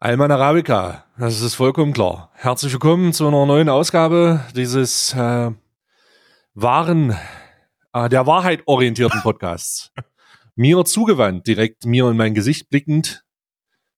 Alman Arabica, das ist vollkommen klar. Herzlich willkommen zu einer neuen Ausgabe dieses äh, wahren, äh, der Wahrheit orientierten Podcasts. mir zugewandt, direkt mir in mein Gesicht blickend,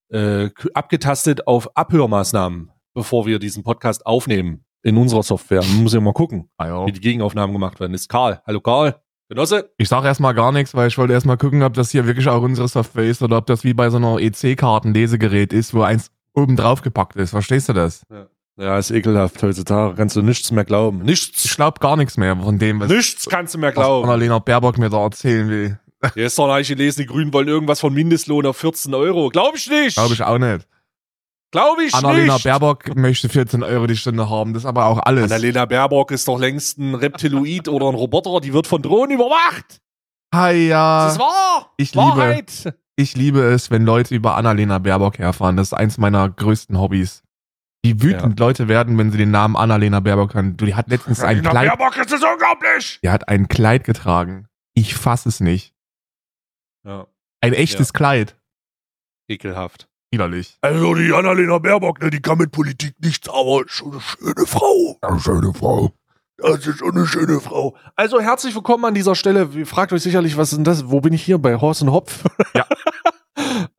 äh, abgetastet auf Abhörmaßnahmen, bevor wir diesen Podcast aufnehmen in unserer Software. Man muss ja mal gucken, Ah, wie die Gegenaufnahmen gemacht werden. Das ist Karl. Hallo Karl. Genosse? Ich sage erstmal gar nichts, weil ich wollte erstmal gucken, ob das hier wirklich auch unsere Software ist oder ob das wie bei so einer EC-Karten-Lesegerät ist, wo eins oben drauf gepackt ist. Verstehst du das? Ja, ist ekelhaft heutzutage. Kannst du nichts mehr glauben. Ich Nichts. glaube gar nichts mehr von dem, was, Nichts kannst du mehr was glauben. Annalena Baerbock mir da erzählen will. Gestern habe ich gelesen, die Grünen wollen irgendwas von Mindestlohn auf 14 Euro. Glaube ich nicht. Glaube ich auch nicht. Glaube ich Annalena nicht. Baerbock möchte 14 Euro die Stunde haben. Das ist aber auch alles. Annalena Baerbock ist doch längst ein Reptiloid oder ein Roboter. Die wird von Drohnen überwacht. Hi, ja. Das ist wahr. ich liebe- Wahrheit. Ich liebe es, wenn Leute über Annalena Baerbock herfahren. Das ist eins meiner größten Hobbys. Wie wütend Leute werden, wenn sie den Namen Annalena Baerbock hören. Du, die hat letztens ein Annalena Kleid, Baerbock, das ist unglaublich. die hat ein Kleid getragen. Ich fass es nicht. Ja, Ein echtes Kleid. ekelhaft. Widerlich. Also die Annalena Baerbock, ne, die kann mit Politik nichts, aber ist schon eine schöne Frau. Eine schöne Frau. Das ist schon eine schöne Frau. Also herzlich willkommen an dieser Stelle. Ihr fragt euch sicherlich, was ist denn das? Wo bin ich hier? Bei Horst und Hopf? Ja.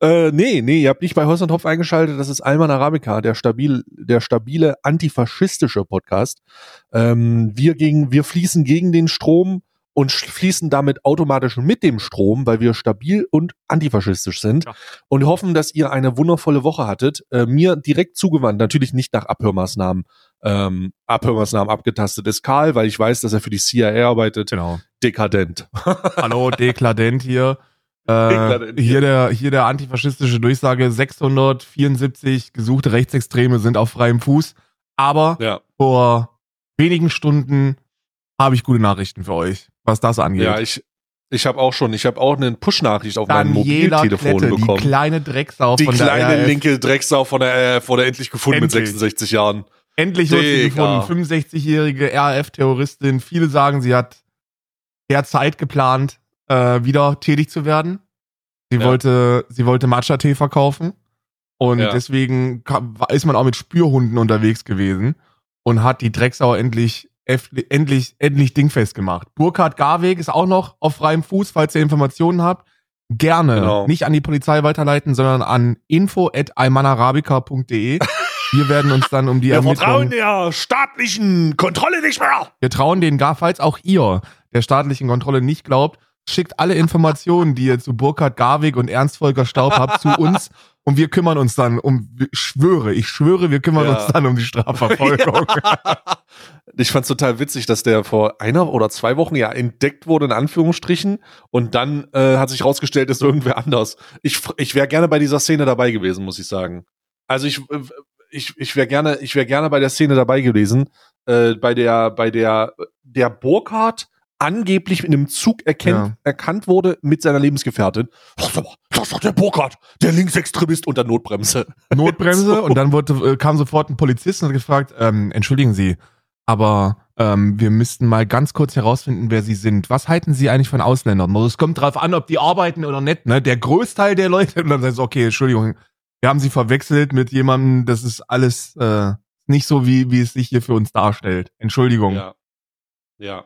äh, nee, nee, ihr habt nicht bei Horst und Hopf eingeschaltet. Das ist Alman Arabica, der stabil, der stabile antifaschistische Podcast. Ähm, wir gegen, wir fließen gegen den Strom und fließen damit automatisch mit dem Strom, weil wir stabil und antifaschistisch sind Ja. und hoffen, dass ihr eine wundervolle Woche hattet. Äh, mir direkt zugewandt, natürlich nicht nach Abhörmaßnahmen, ähm, Abhörmaßnahmen abgetastet ist Karl, weil ich weiß, dass er für die CIA arbeitet. Genau. Dekadent. Hallo, dekladent hier. Äh, Dekladent, hier, ja. der, hier der antifaschistische Durchsage, 674 gesuchte Rechtsextreme sind auf freiem Fuß. Aber Ja, vor wenigen Stunden habe ich gute Nachrichten für euch, was das angeht. ja, ich, ich habe auch schon, ich habe auch eine Push-Nachricht auf mein Daniela Mobiltelefon Klette, bekommen. die kleine Drecksau Die von der kleine RAF. linke Drecksau von der, äh, wurde endlich gefunden mit Endlich. 66 Jahren. Endlich wird sie gefunden. 65-jährige RAF-Terroristin. Viele sagen, sie hat derzeit geplant, äh, wieder tätig zu werden. Sie Ja. wollte, sie wollte Matcha-Tee verkaufen. Und Ja. deswegen kam, ist man auch mit Spürhunden unterwegs gewesen und hat die Drecksau endlich, endlich, endlich dingfest gemacht. Burkhard Garweg ist auch noch auf freiem Fuß, falls ihr Informationen habt. Gerne Genau. nicht an die Polizei weiterleiten, sondern an info.almanarabica.de. Wir werden uns dann um die Wir vertrauen Ermittlungen der staatlichen Kontrolle nicht mehr. wir trauen denen gar, falls auch ihr der staatlichen Kontrolle nicht glaubt, schickt alle Informationen, die ihr zu Burkhard Garwig und Ernst Volker Staub habt, zu uns und wir kümmern uns dann um, ich schwöre, ich schwöre, wir kümmern Ja. uns dann um die Strafverfolgung. Ich fand's total witzig, dass der vor einer oder zwei Wochen ja entdeckt wurde, in Anführungsstrichen, und dann äh, hat sich rausgestellt, ist irgendwer anders. Ich, ich wäre gerne bei dieser Szene dabei gewesen, muss ich sagen. Also ich, äh, ich, ich wäre gerne, ich wäre gerne bei der Szene dabei gewesen, äh, bei der, bei der, der Burkhardt angeblich in einem Zug erkennt, Ja. erkannt wurde mit seiner Lebensgefährtin. Das ist aber- das ist doch der Burkhardt, der Linksextremist unter Notbremse. Notbremse So. und dann wurde, äh, kam sofort ein Polizist und hat gefragt, ähm, entschuldigen Sie, aber ähm, wir müssten mal ganz kurz herausfinden, wer Sie sind. Was halten Sie eigentlich von Ausländern? Also, es kommt drauf an, ob die arbeiten oder nicht. Ne? Der Großteil der Leute, und dann sagst du, okay, Entschuldigung, wir haben Sie verwechselt mit jemandem, das ist alles äh, nicht so, wie, wie es sich hier für uns darstellt. Entschuldigung. Ja. Ja,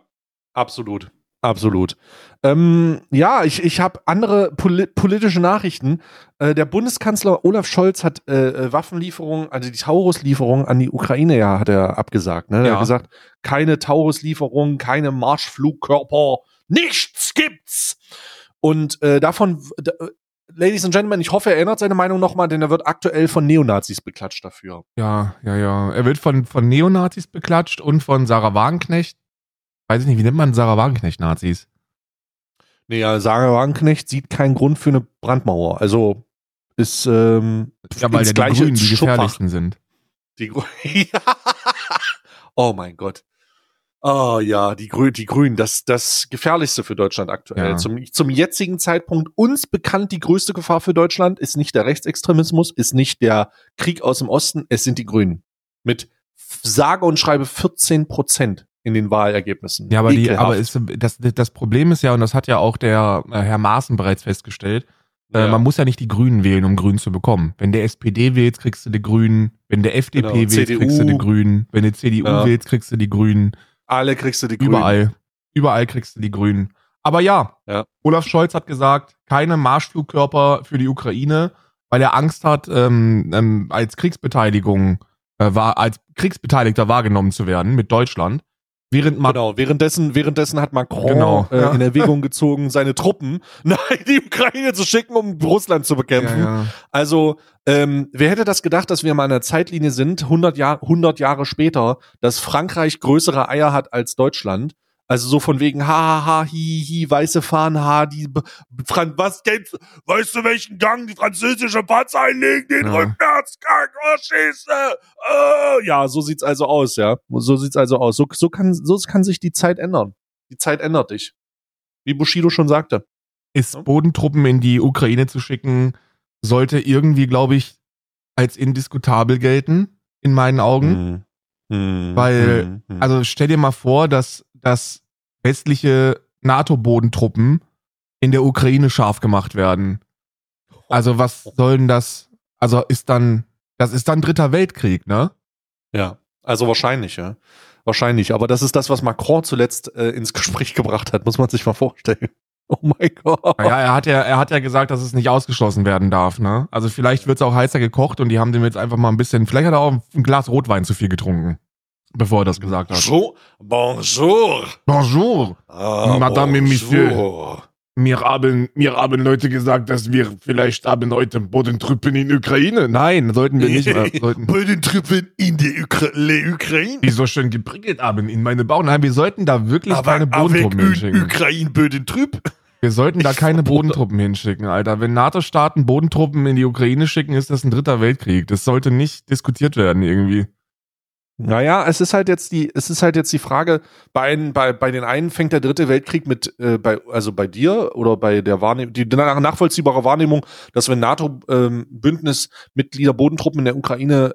absolut. Absolut. Ähm, ja, ich, ich habe andere poli politische Nachrichten. Äh, der Bundeskanzler Olaf Scholz hat äh, äh, Waffenlieferungen, also die Taurus-Lieferungen an die Ukraine ja, hat er abgesagt. Ne? Er Ja. hat gesagt, keine Taurus-Lieferungen, keine Marschflugkörper, nichts gibt's. Und äh, davon, äh, Ladies and Gentlemen, ich hoffe, er ändert seine Meinung nochmal, denn er wird aktuell von Neonazis beklatscht dafür. Ja, ja, ja. Er wird von, von Neonazis beklatscht und von Sarah Wagenknecht. Weiß ich nicht, wie nennt man Sarah Wagenknecht-Nazis? Nee, ja, Sarah Wagenknecht sieht keinen Grund für eine Brandmauer. Also ist ähm, Ja, weil ja die Grünen die gefährlichsten sind. Die Grü ja. Oh mein Gott. Oh ja, die, Grü die Grünen, das, das gefährlichste für Deutschland aktuell. Ja. Zum, zum jetzigen Zeitpunkt uns bekannt, die größte Gefahr für Deutschland ist nicht der Rechtsextremismus, ist nicht der Krieg aus dem Osten, es sind die Grünen. Mit sage und schreibe 14 Prozent in den Wahlergebnissen. Ja, aber, die, aber ist, das, das Problem ist ja, und das hat ja auch der äh, Herr Maaßen bereits festgestellt, Äh, Ja. man muss ja nicht die Grünen wählen, um Grün zu bekommen. Wenn der SPD wählt, kriegst du die Grünen. Wenn der FDP Genau, wählt, CDU. kriegst du die Grünen. Wenn du CDU Ja. wählst, kriegst du die Grünen. Alle kriegst du die Grünen. Überall. Überall kriegst du die Grünen. Aber ja, Ja. Olaf Scholz hat gesagt, keine Marschflugkörper für die Ukraine, weil er Angst hat, ähm, ähm, als Kriegsbeteiligung, äh, war, als Kriegsbeteiligter wahrgenommen zu werden mit Deutschland. Während man Genau, währenddessen, währenddessen hat Macron Genau, äh, ja. in Erwägung gezogen, seine Truppen nach die Ukraine zu schicken, um Russland zu bekämpfen. ja, ja. Also, ähm, wer hätte das gedacht, dass wir mal in einer Zeitlinie sind, 100, Jahr, 100 Jahre später, dass Frankreich größere Eier hat als Deutschland? Also so von wegen, ha, ha, ha, hi, hi, weiße Fahnen, ha, die, B- Fran was kennst, weißt du, welchen Gang die französische Panzer einlegen, den Ja. Rückwärtsgang, oh, schieße, äh. Ja, so sieht's also aus, ja. So sieht's also aus. So, so kann, so kann sich die Zeit ändern. Die Zeit ändert dich. Wie Bushido schon sagte. ist Bodentruppen in die Ukraine zu schicken, sollte irgendwie, glaube ich, als indiskutabel gelten, in meinen Augen. Hm. Hm. Weil, Hm. Hm. Also stell dir mal vor, dass, dass westliche NATO-Bodentruppen in der Ukraine scharf gemacht werden. Also was soll denn das? Also ist dann, das ist dann dritter Weltkrieg, ne? Ja, also wahrscheinlich, ja. Wahrscheinlich. Aber das ist das, was Macron zuletzt äh, ins Gespräch gebracht hat, muss man sich mal vorstellen. Oh mein Gott. Naja, er hat ja, er hat ja gesagt, dass es nicht ausgeschlossen werden darf, ne? Also vielleicht wird es auch heißer gekocht und die haben dem jetzt einfach mal ein bisschen, vielleicht hat er auch ein Glas Rotwein zu viel getrunken, bevor er das gesagt hat. Bonjour. Bonjour. Bonjour. Ah, Madame et bonjour. Mir haben, mir haben Leute gesagt, dass wir vielleicht haben heute Bodentruppen in Ukraine. Nein, sollten wir nicht. Wir sollten Bei den Truppen in der Ukra Ukraine. die so schön geprickelt haben in meine Bauch. Nein, wir sollten da wirklich keine Bodentruppen hinschicken. Ukraine bei den Truppen. Wir sollten da Ich keine Bodentruppen hinschicken, Alter. Wenn NATO-Staaten Bodentruppen in die Ukraine schicken, ist das ein dritter Weltkrieg. Das sollte nicht diskutiert werden irgendwie. Naja, es ist halt jetzt die, es ist halt jetzt die Frage, bei, einen, bei, bei den einen fängt der dritte Weltkrieg mit, äh, bei, also bei dir oder bei der Wahrnehmung, die nach- nachvollziehbare Wahrnehmung, dass wenn NATO-Bündnismitglieder Bodentruppen in der Ukraine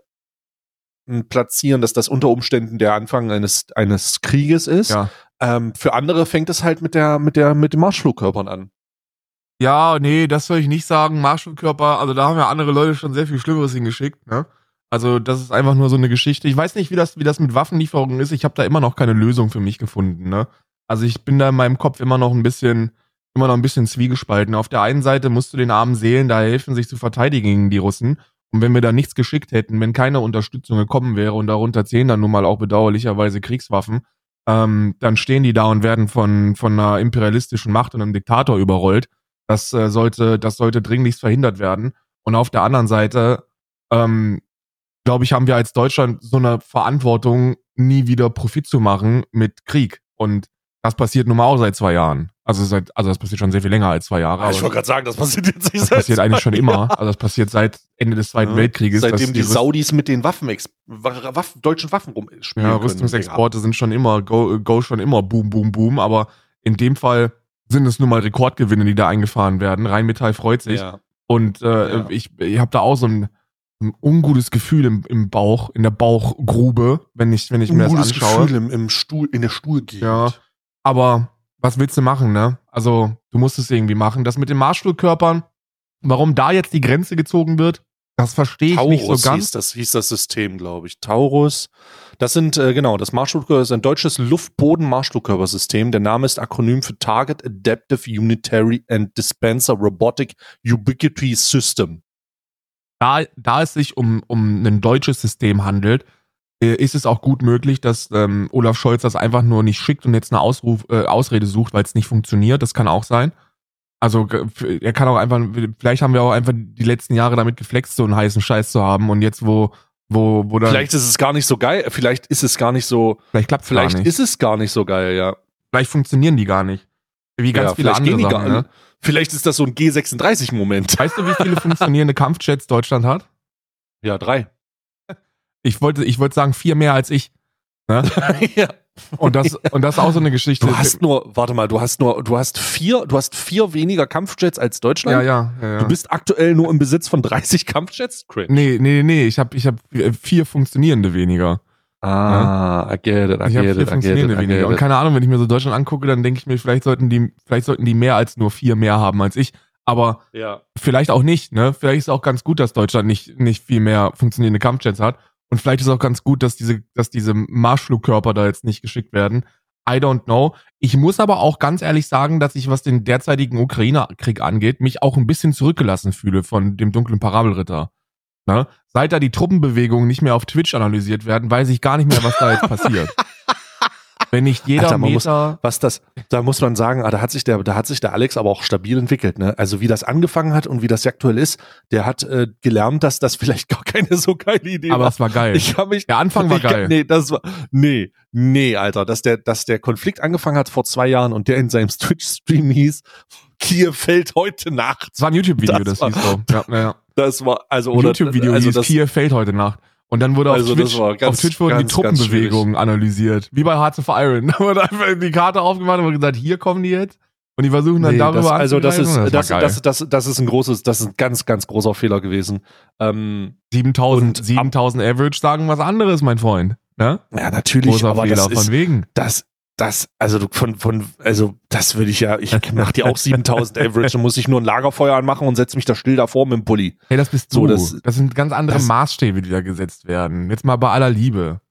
m, platzieren, dass das unter Umständen der Anfang eines, eines Krieges ist. Ja. Ähm, für andere fängt es halt mit der, mit der, mit den Marschflugkörpern an. Ja, nee, das soll ich nicht sagen. Marshallkörper, also da haben ja andere Leute schon sehr viel Schlimmeres hingeschickt, ne? Also das ist einfach nur so eine Geschichte. Ich weiß nicht, wie das, wie das mit Waffenlieferungen ist. Ich habe da immer noch keine Lösung für mich gefunden, ne? Also ich bin da in meinem Kopf immer noch ein bisschen, immer noch ein bisschen zwiegespalten. Auf der einen Seite musst du den armen Seelen da helfen, sich zu verteidigen gegen die Russen. Und wenn wir da nichts geschickt hätten, wenn keine Unterstützung gekommen wäre und darunter zählen dann nun mal auch bedauerlicherweise Kriegswaffen, ähm, dann stehen die da und werden von, von einer imperialistischen Macht und einem Diktator überrollt. Das äh, sollte, das sollte dringlichst verhindert werden. Und auf der anderen Seite, ähm, glaube ich, haben wir als Deutschland so eine Verantwortung, nie wieder Profit zu machen mit Krieg. Und das passiert nun mal auch seit zwei Jahren. Also seit, also das passiert schon sehr viel länger als zwei Jahre. ich aber wollte gerade sagen, das passiert jetzt nicht das passiert eigentlich schon immer. Also das passiert seit Ende des Zweiten Ja. Weltkrieges. Seitdem die Saudis mit den Waffen, Waffen deutschen Waffen rumspielen. Ja, können, Rüstungsexporte sind schon immer, go, go schon immer boom, boom, boom. Aber in dem Fall sind es nun mal Rekordgewinne, die da eingefahren werden. Rheinmetall freut sich. Ja. Und äh, Ja. ich, ich habe da auch so ein, ein ungutes Gefühl im, im Bauch, in der Bauchgrube, wenn ich, wenn ich mir das Ungutes anschaue. Gefühl im, im Stuhl, in der Stuhlgegend. Ja. Aber was willst du machen, ne? Also, du musst es irgendwie machen. Das mit den Marschflugkörpern, warum da jetzt die Grenze gezogen wird, das verstehe ich nicht so Taurus ganz. hieß das, hieß das System, glaube ich. Taurus. Das sind, äh, genau, das Marschflugkörper ist ein deutsches Luftboden-Marschflugkörpersystem. Der Name ist Akronym für Target Adaptive Unitary and Dispenser Robotic Ubiquity System. Da, da es sich um, um ein deutsches System handelt, äh, ist es auch gut möglich, dass ähm, Olaf Scholz das einfach nur nicht schickt und jetzt eine Ausruf, äh, Ausrede sucht, weil es nicht funktioniert. Das kann auch sein. Also er kann auch einfach, vielleicht haben wir auch einfach die letzten Jahre damit geflext, so einen heißen Scheiß zu haben und jetzt wo, wo, wo dann, Vielleicht ist es gar nicht so geil, vielleicht ist es gar nicht so, vielleicht klappt vielleicht gar nicht. ist es gar nicht so geil, ja. vielleicht funktionieren die gar nicht. Wie ganz ja, viele vielleicht andere Sachen, gar ne? Vielleicht ist das so ein G36-Moment. Weißt du, wie viele funktionierende Kampfjets Deutschland hat? Ja, drei. Ich wollte, ich wollte sagen, vier mehr als ich. Ne? ja. Und das, und das ist auch so eine Geschichte. Du hast nur, warte mal, du hast nur, du hast vier, du hast vier weniger Kampfjets als Deutschland. ja, ja, ja, ja. Du bist aktuell nur im Besitz von 30 Kampfjets? Cringe. Nee, nee, nee, ich habe ich hab vier funktionierende weniger. Ah, I get it, I Ich habe get vier it, I get funktionierende it, I weniger. get Und keine Ahnung, wenn ich mir so Deutschland angucke, dann denke ich mir, vielleicht sollten die, vielleicht sollten die mehr als nur vier mehr haben als ich. Aber Ja. vielleicht auch nicht, ne? Vielleicht ist es auch ganz gut, dass Deutschland nicht, nicht viel mehr funktionierende Kampfjets hat. Und vielleicht ist es auch ganz gut, dass diese, dass diese Marschflugkörper da jetzt nicht geschickt werden. I don't know. Ich muss aber auch ganz ehrlich sagen, dass ich, was den derzeitigen Ukraine-Krieg angeht, mich auch ein bisschen zurückgelassen fühle von dem dunklen Parabelritter. Ne? Seit da die Truppenbewegungen nicht mehr auf Twitch analysiert werden, weiß ich gar nicht mehr, was da jetzt passiert. Wenn nicht jeder Alter, man muss- Meter. Was das, da muss man sagen, ah, da hat sich der, da hat sich der Alex aber auch stabil entwickelt, ne? Also wie das angefangen hat und wie das aktuell ist, der hat äh, gelernt, dass das vielleicht gar keine so geile Idee aber war. es war geil. Ich kann mich der Anfang war ich geil. Nee, das war nee, nee, Alter, dass der dass der Konflikt angefangen hat vor zwei Jahren und der in seinem Twitch Stream hieß Kiew fällt heute Nacht. Es war ein YouTube-Video, Das das, war- hieß so. Ja, ja, ja. Das war also oder YouTube-Video also hieß das, Kiew fällt heute Nacht. Und dann wurde auf, Also das Twitch, ganz- auf Twitch wurden die ganz, ganz Truppenbewegungen analysiert. Wie bei Hearts of Iron. Da wurde einfach die Karte aufgemacht und gesagt, hier kommen die jetzt. Und die versuchen dann Nee, darüber das, also das ist das, geil. das, das, das ist ein großes, das ist ein ganz, ganz großer Fehler gewesen. Ähm, 7000, und 7000 Average sagen was anderes, mein Freund. Ne? ja, natürlich, Großer aber Fehler das von ist, wegen. das, das, also von, von, also das würde ich ja, ich mach dir auch 7000 Average, dann muss ich nur ein Lagerfeuer anmachen und setze mich da still davor mit dem Pulli. Hey, das bist So, du. das- das, sind ganz andere das- Maßstäbe, die da gesetzt werden. Jetzt mal bei aller Liebe.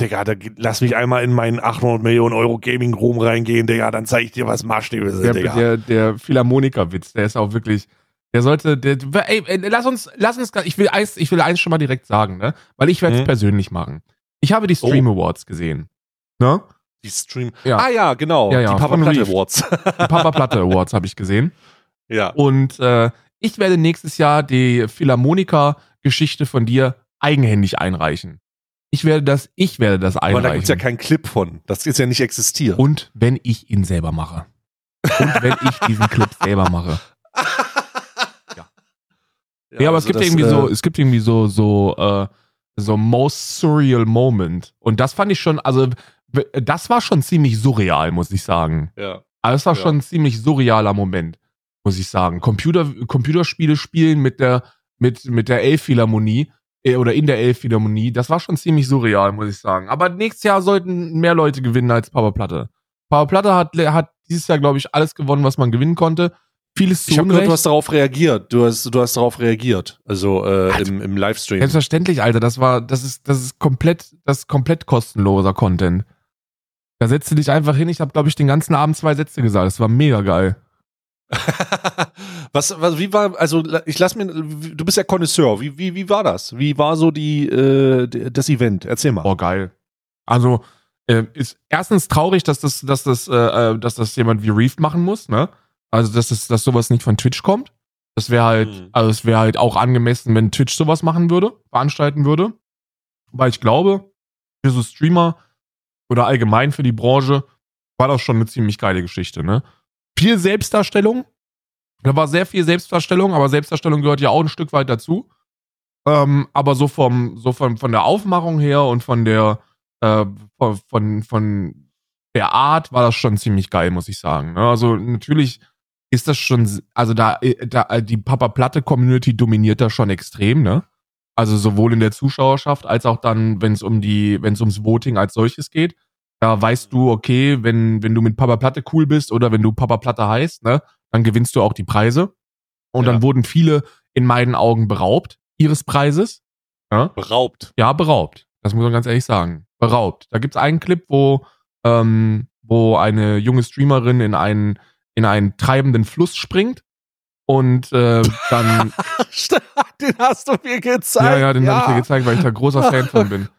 Digga, da, lass mich einmal in meinen 800 Millionen Euro Gaming Room reingehen, Digga, dann zeige ich dir, was Maßstäbe sind, Der, Digga. der, der Philharmoniker-Witz, der ist auch wirklich, der sollte, der, ey, ey, lass uns, lass uns, ich will eins, ich will eins schon mal direkt sagen, ne? Weil ich werde es Mhm. persönlich machen. Ich habe die Stream Awards gesehen. Ne? Die Stream. Ja. Ah ja, genau, Ja, ja, die Papa Platte. Awards. Die Papa Platte Awards habe ich gesehen. ja. Und äh, ich werde nächstes Jahr die Philharmoniker-Geschichte von dir eigenhändig einreichen. Ich werde das, ich werde das Aber da einreichen. gibt's ja keinen Clip von. Das ist ja nicht existiert. Und wenn ich ihn selber mache. Und wenn ich diesen Clip selber mache. Ja, aber es also gibt das, irgendwie äh, so, es gibt irgendwie so, so, äh, so most surreal moment. Und das fand ich schon, also das war schon ziemlich surreal, muss ich sagen. Ja. Also es war Ja. schon ein ziemlich surrealer Moment, muss ich sagen. Computer, Computerspiele spielen mit der, mit, mit der Elbphilharmonie äh, oder in der Elbphilharmonie, das war schon ziemlich surreal, muss ich sagen. Aber nächstes Jahr sollten mehr Leute gewinnen als Papa Platte. Papa Platte hat, hat dieses Jahr, glaube ich, alles gewonnen, was man gewinnen konnte. Vieles zu Ich habe gehört, du hast darauf reagiert. Du hast, du hast darauf reagiert. Also äh, im, im Livestream. Selbstverständlich, Alter, das war, das ist, das ist komplett, das ist komplett kostenloser Content. Da setzt du dich einfach hin. Ich habe, glaube ich, den ganzen Abend zwei Sätze gesagt. Das war mega geil. was, was, wie war, also ich lass mir, du bist ja Connoisseur. Wie, wie, wie war das? Wie war so die, äh, das Event? Erzähl mal. Boah, geil. Also, äh, ist erstens traurig, dass das, dass das, äh, äh, dass das jemand wie Reef machen muss, ne? Also, dass das, dass sowas nicht von Twitch kommt. Das wäre halt, Mhm. also es wäre halt auch angemessen, wenn Twitch sowas machen würde, veranstalten würde. Weil ich glaube, für so Streamer oder allgemein für die Branche war das schon eine ziemlich geile Geschichte, ne? Viel Selbstdarstellung. Da war sehr viel Selbstdarstellung, aber Selbstdarstellung gehört ja auch ein Stück weit dazu. Ähm, aber so vom, so von, von der Aufmachung her und von der, äh, von, von, der Art war das schon ziemlich geil, muss ich sagen. Ne? Also natürlich ist das schon, also da, äh, da äh, die Papa Platte Community dominiert da schon extrem, ne? Also sowohl in der Zuschauerschaft als auch dann, wenn es um die, wenn es ums Voting als solches geht. Da weißt du, okay, wenn, wenn du mit Papa Platte cool bist oder wenn du Papa Platte heißt, ne, dann gewinnst du auch die Preise. Und Ja. dann wurden viele in meinen Augen beraubt ihres Preises. Ja? Beraubt. Ja, beraubt. Das muss man ganz ehrlich sagen. Beraubt. Da gibt's einen Clip, wo, ähm, wo eine junge Streamerin in einen, in einen treibenden Fluss springt und äh, dann. Den hast du mir gezeigt. ja, ja, den hab ich dir gezeigt, weil ich da großer Fan von bin.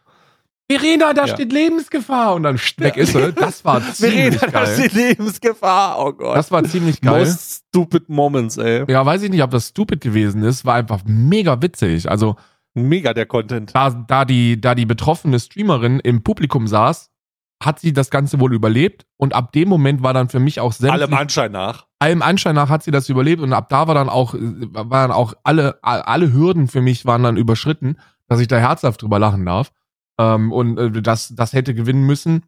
Verena, da Ja. steht Lebensgefahr und dann weg ist sie. Das war ziemlich Verena, geil. die Lebensgefahr. Oh Gott. Das war ziemlich geil. Most stupid moments, ey. Ja, weiß ich nicht, ob das stupid gewesen ist. War einfach mega witzig. Also Mega der Content. da, da, die, da die betroffene Streamerin im Publikum saß, hat sie das Ganze wohl überlebt und ab dem Moment war dann für mich auch sämtlich, Allem Anschein nach. allem Anschein nach hat sie das überlebt und ab da war dann auch, waren auch alle, alle Hürden für mich waren dann überschritten, dass ich da herzhaft drüber lachen darf. Ähm, und äh, das, das hätte gewinnen müssen.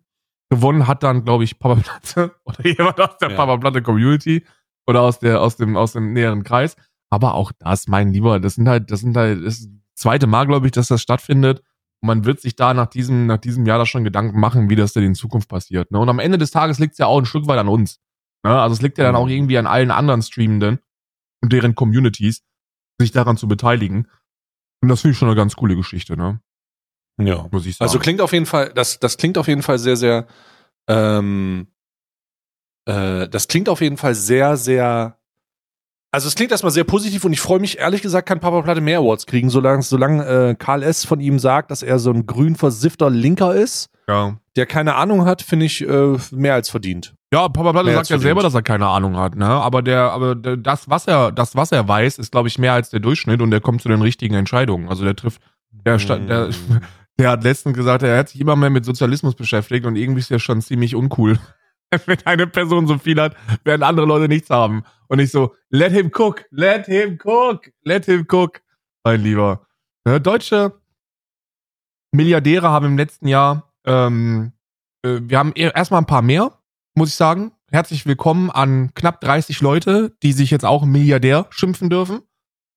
Gewonnen hat dann, glaube ich, Papa Platte oder jemand aus der Ja. Papa Platte Community oder aus der, aus dem, aus dem näheren Kreis. Aber auch das, mein Lieber, das sind halt, das sind halt, das ist das zweite Mal, glaube ich, dass das stattfindet. Und man wird sich da nach diesem, nach diesem Jahr da schon Gedanken machen, wie das denn in Zukunft passiert. Ne? Und am Ende des Tages liegt es ja auch ein Stück weit an uns. Ne? Also es liegt ja dann auch Mhm. irgendwie an allen anderen Streamenden. und deren Communities, sich daran zu beteiligen. Und das finde ich schon eine ganz coole Geschichte, ne? Ja. Muss ich sagen. Also klingt auf jeden Fall, das, das klingt auf jeden Fall sehr, sehr, ähm, äh, das klingt auf jeden Fall sehr, sehr, also es klingt erstmal sehr positiv und ich freue mich, ehrlich gesagt, kann Papa Platte mehr Awards kriegen, solange, solange äh, Karl S. von ihm sagt, dass er so ein grün versiffter Linker ist, ja. der keine Ahnung hat, finde ich äh, mehr als verdient. Ja, Papa Platte Mehr sagt ja verdient. selber, dass er keine Ahnung hat, ne? Aber der, aber der, das, was er, das, was er weiß, ist, glaube ich, mehr als der Durchschnitt und der kommt zu den richtigen Entscheidungen. Also der trifft, der, sta- der, der hat letztens gesagt, er hat sich immer mehr mit Sozialismus beschäftigt und irgendwie ist ja schon ziemlich uncool. Wenn eine Person so viel hat, während andere Leute nichts haben. Und ich so, let him cook, let him cook, let him cook. Mein Lieber. Ne, deutsche Milliardäre haben im letzten Jahr, ähm, äh, wir haben e- erstmal ein paar mehr, muss ich sagen. Herzlich willkommen an knapp 30 Leute, die sich jetzt auch Milliardär schimpfen dürfen.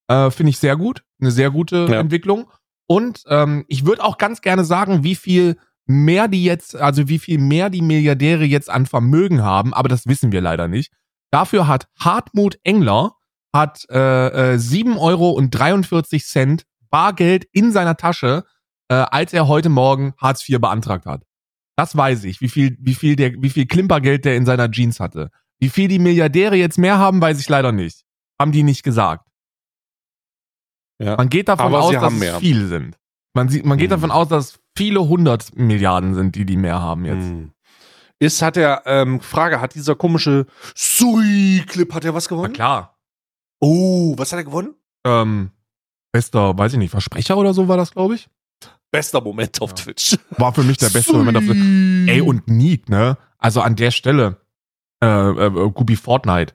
Äh, Finde ich sehr gut. Eine sehr gute Ja. Entwicklung. Und ähm, ich würde auch ganz gerne sagen, wie viel mehr die jetzt, also wie viel mehr die Milliardäre jetzt an Vermögen haben, aber das wissen wir leider nicht. Dafür hat Hartmut Engler hat äh, äh, 7 Euro und 43 Cent Bargeld in seiner Tasche, äh, als er heute Morgen Hartz IV beantragt hat. Das weiß ich, wie viel, wie viel der, wie viel Klimpergeld der in seiner Jeans hatte. Wie viel die Milliardäre jetzt mehr haben, weiß ich leider nicht. Haben die nicht gesagt. Ja. Man geht davon aus, dass es viele sind. Man, sieht, man geht Mhm. davon aus, dass viele hundert Milliarden sind, die die mehr haben jetzt. Hm. Ist, hat er, ähm, Frage, hat dieser komische Sui-Clip, hat er was Na gewonnen? klar. Oh, was hat er gewonnen? Ähm, bester, weiß ich nicht, Versprecher oder so war das, glaube ich. Bester Moment auf Ja. Twitch. War für mich der beste Moment auf Ey, und Neek, ne? Also an der Stelle, äh, äh, Gubi Fortnite,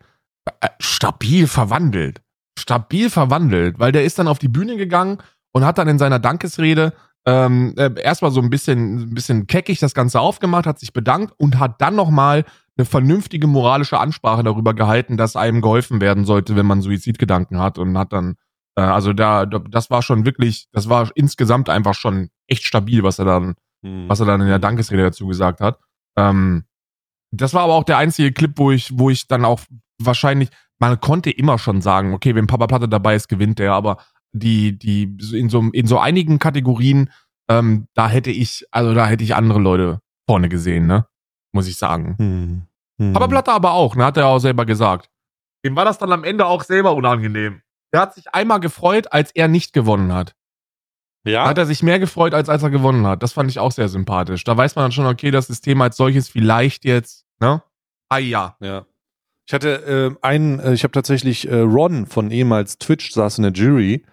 äh, stabil verwandelt. Stabil verwandelt, weil der ist dann auf die Bühne gegangen und hat dann in seiner Dankesrede ähm, äh, erstmal so ein bisschen, ein bisschen keckig das Ganze aufgemacht, hat sich bedankt und hat dann nochmal eine vernünftige moralische Ansprache darüber gehalten, dass einem geholfen werden sollte, wenn man Suizidgedanken hat und hat dann, äh, also da, da, das war schon wirklich, das war insgesamt einfach schon echt stabil, was er dann Hm. was er dann in der Dankesrede dazu gesagt hat. Ähm, das war aber auch der einzige Clip, wo ich, wo ich dann auch wahrscheinlich, man konnte immer schon sagen, okay, wenn Papa Platte dabei ist, gewinnt der, aber die, die, in so, in so einigen Kategorien, ähm, da hätte ich, also da hätte ich andere Leute vorne gesehen, ne? Muss ich sagen. Hm. Hm. Papa Platte aber auch, ne, hat er auch selber gesagt. Dem war das dann am Ende auch selber unangenehm. Er hat sich einmal gefreut, als er nicht gewonnen hat. Da Ja, hat er sich mehr gefreut, als als er gewonnen hat. Das fand ich auch sehr sympathisch. Da weiß man dann schon, okay, das System als solches vielleicht jetzt, ne? Ah ja. ja. Ich hatte äh, einen, äh, ich habe tatsächlich äh, Ron von ehemals Twitch saß in der Jury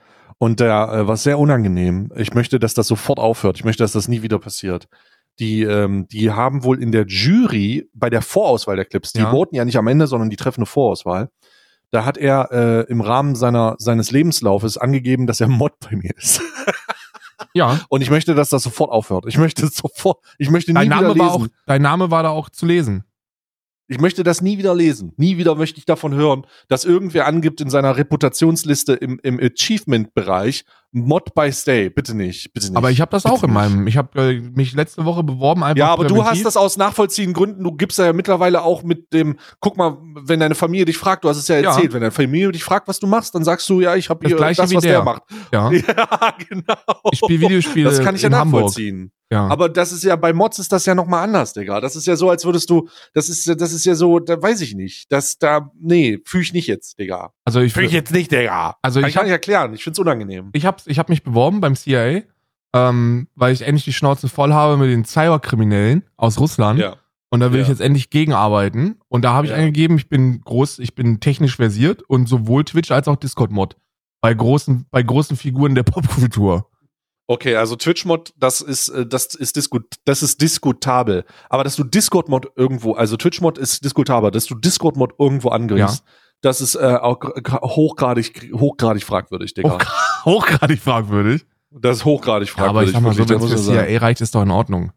und der äh, war sehr unangenehm. Ich möchte, dass das sofort aufhört. Ich möchte, dass das nie wieder passiert. Die, ähm, die haben wohl in der Jury bei der Vorauswahl der Clips, die Ja. voten ja nicht am Ende, sondern die treffen eine Vorauswahl. Da hat er äh, im Rahmen seiner seines Lebenslaufes angegeben, dass er Mod bei mir ist. Ja. Und ich möchte, dass das sofort aufhört. Ich möchte sofort, ich möchte nie Dein wieder Name lesen. war auch, dein Name war da auch zu lesen. Ich möchte das nie wieder lesen. Nie wieder möchte ich davon hören, dass irgendwer angibt in seiner Reputationsliste im, im Achievement-Bereich Mod by Stay. Bitte nicht, bitte nicht. Aber ich habe das Bitte auch in nicht. meinem, ich habe äh, mich letzte Woche beworben einfach Ja, aber du präventiv. hast das aus nachvollziehenden Gründen. Du gibst ja mittlerweile auch mit dem, guck mal, wenn deine Familie dich fragt, du hast es ja Ja. erzählt, wenn deine Familie dich fragt, was du machst, dann sagst du, ja, ich habe Das hier Gleiche das, wie was der. der macht. Ja. Ja, genau. Ich spiele Videospiele Das kann ich ja nachvollziehen. Ja. Aber das ist ja, bei Mods ist das ja nochmal anders, Digga. Das ist ja so, als würdest du, das ist, das ist ja so, da weiß ich nicht. Das da, nee, fühle ich nicht jetzt, Digga. Also ich, Fühle ich jetzt nicht, Digga. also Kann ich ich gar habe nicht erklären. Ich find's unangenehm. ich hab, ich hab mich beworben beim CIA, ähm, weil ich endlich die Schnauze voll habe mit den Cyberkriminellen aus Russland. Ja. Und da will ich Ja. jetzt endlich gegenarbeiten. Und da habe ich Ja. eingegeben, ich bin groß, ich bin technisch versiert und sowohl Twitch als auch Discord-Mod. Bei großen, bei großen Figuren der Popkultur. Okay, also Twitch-Mod, das ist, äh, das ist diskut, das ist diskutabel. Aber dass du Discord-Mod irgendwo, also Twitch-Mod ist diskutabel, dass du Discord-Mod irgendwo angibst, das ist äh, auch gr- hochgradig, hochgradig fragwürdig, Digga. Hochgradig fragwürdig. Das ist hochgradig Ja, fragwürdig. aber ich sag mal so, wenn das es. CIA reicht, ist doch in Ordnung.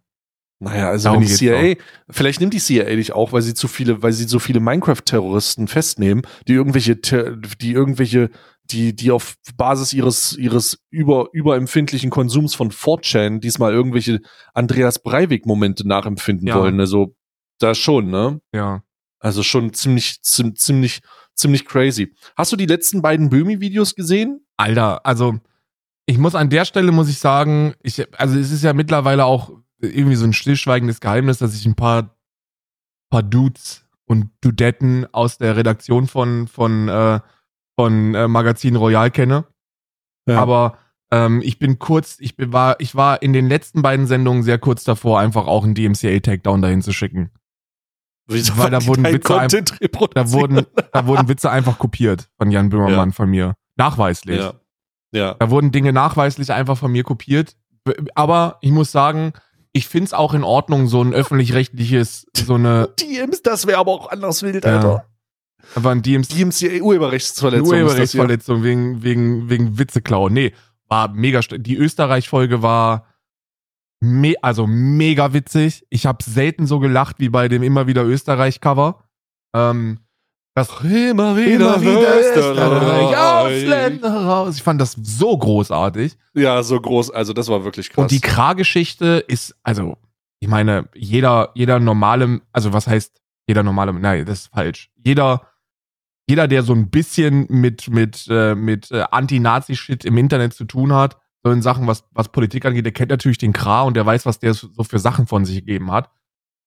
Naja, also Darum wenn die CIA, vielleicht nimmt die CIA dich auch, weil sie zu viele, weil sie so viele Minecraft-Terroristen festnehmen, die irgendwelche, die irgendwelche, die, die auf Basis ihres, ihres über, überempfindlichen Konsums von 4chan diesmal irgendwelche Andreas Breivik-Momente nachempfinden Ja. wollen. Also, da schon, ne? Ja. Also schon ziemlich, ziem- ziemlich, ziemlich crazy. Hast du die letzten beiden Böhmi-Videos gesehen? Alter, also ich muss an der Stelle, muss ich sagen, ich, also es ist ja mittlerweile auch irgendwie so ein stillschweigendes Geheimnis, dass ich ein paar, paar Dudes und Dudetten aus der Redaktion von, von, äh, von äh, Magazin Royal kenne. Ja. Aber ähm, ich bin kurz, ich bin, war, ich war in den letzten beiden Sendungen sehr kurz davor, einfach auch einen DMCA-Takedown dahin zu schicken. Wieso weil da die wurden Witze ein- Da wurden, da wurden Witze einfach kopiert von Jan Böhmermann von mir. Nachweislich. ja. ja. Da wurden Dinge nachweislich einfach von mir kopiert. Aber ich muss sagen, ich find's auch in Ordnung, so ein öffentlich-rechtliches, so eine, DMs, das wäre aber auch anders wild, Ja. Alter. aber ein DMC DMCA Urheberrechtsverletzung. ist das hier. Urheberrechtsverletzung wegen, wegen, wegen Witzeklau. Nee, war mega, die Österreich-Folge war me also mega witzig. Ich habe selten so gelacht wie bei dem immer wieder Österreich-Cover. Ähm, das Immer wieder, immer wieder Österreich. Ausländer raus. Ich fand das so großartig. Ja, so groß. Also, das war wirklich krass. Und die Kra-Geschichte ist, also, ich meine, jeder, jeder normale, also was heißt jeder normale, nein, das ist falsch. Jeder, jeder, der so ein bisschen mit, mit, äh, mit äh, Anti-Nazi-Shit im Internet zu tun hat, so in Sachen, was, was Politik angeht, der kennt natürlich den Kra und der weiß, was der so für Sachen von sich gegeben hat.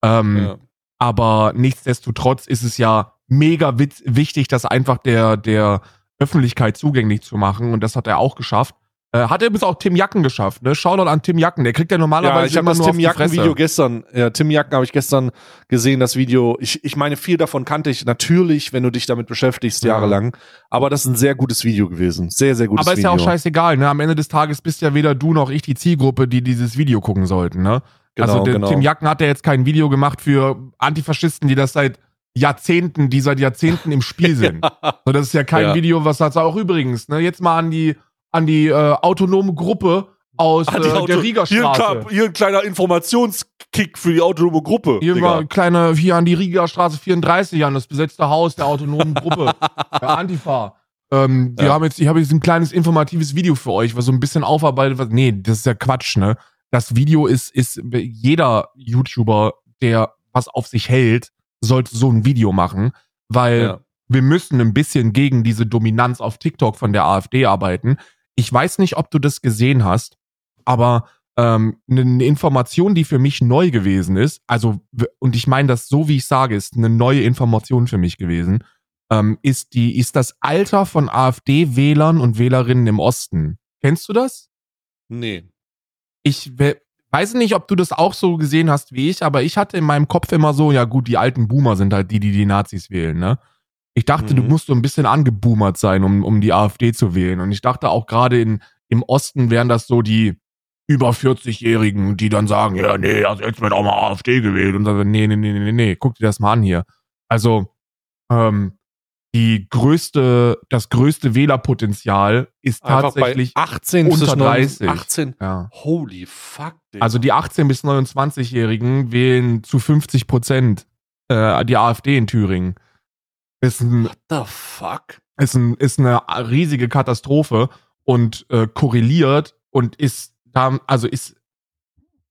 Ähm, ja. aber nichtsdestotrotz ist es ja mega witz wichtig, das einfach der, der Öffentlichkeit zugänglich zu machen. Und das hat er auch geschafft. Äh, hat er bis auch Tim Jacken geschafft, ne? Shoutout an Tim Jacken. Der kriegt ja Ja, normalerweise ich habe immer das nur Tim Jacken. Video gestern, ja, Tim Jacken habe ich gestern gesehen, das Video. Ich, ich meine, viel davon kannte ich natürlich, wenn du dich damit beschäftigst, Ja. jahrelang. Aber das ist ein sehr gutes Video gewesen. Sehr, sehr gutes Aber ist Video. ja auch scheißegal, ne? Am Ende des Tages bist ja weder du noch ich die Zielgruppe, die dieses Video gucken sollten, ne? Genau, also der genau. Tim Jacken hat ja jetzt kein Video gemacht für Antifaschisten, die das seit Jahrzehnten, die seit Jahrzehnten im Spiel sind. So, das ist ja kein Ja. Video, was hat auch übrigens, ne? Jetzt mal an die, an die äh, autonome Gruppe aus äh, Auto- der hier, ein Riegerstraße. klar- hier ein kleiner Informationskick für die autonome Gruppe. Hier Digga. war ein kleiner, hier an die Riegerstraße 34 an, das besetzte Haus der autonomen Gruppe, der Antifa. Ähm, die Ja. haben jetzt, ich habe jetzt ein kleines informatives Video für euch, was so ein bisschen aufarbeitet, was, nee, das ist ja Quatsch, ne? Das Video ist, ist, jeder YouTuber, der was auf sich hält, sollte so ein Video machen, weil Ja. wir müssen ein bisschen gegen diese Dominanz auf TikTok von der AfD arbeiten. Ich weiß nicht, ob du das gesehen hast, aber ähm, eine Information, die für mich neu gewesen ist, also, und ich meine das so, wie ich sage, ist eine neue Information für mich gewesen, ähm, ist die, ist das Alter von AfD-Wählern und Wählerinnen im Osten. Kennst du das? Nee. ich we- weiß nicht, ob du das auch so gesehen hast wie ich, aber ich hatte in meinem Kopf immer so, ja gut, die alten Boomer sind halt die, die die Nazis wählen, ne? Ich dachte, du Mhm. musst so ein bisschen angeboomert sein, um, um die AfD zu wählen. Und ich dachte auch gerade in, im Osten wären das so die über 40-Jährigen, die dann sagen, ja, nee, also jetzt wird auch mal AfD gewählt. Und dann, nee, nee, nee, nee, nee, guck dir das mal an hier. Also, ähm, die größte, das größte Wählerpotenzial ist Einfach tatsächlich, bei 18 unter bis 30. 18. ja. Holy fuck, Digga. Also die 18- bis 29-Jährigen wählen zu 50 Prozent äh, die AfD in Thüringen. Ist, ein, What the fuck? ist, ein, ist eine riesige Katastrophe und äh, korreliert und ist da, also ist,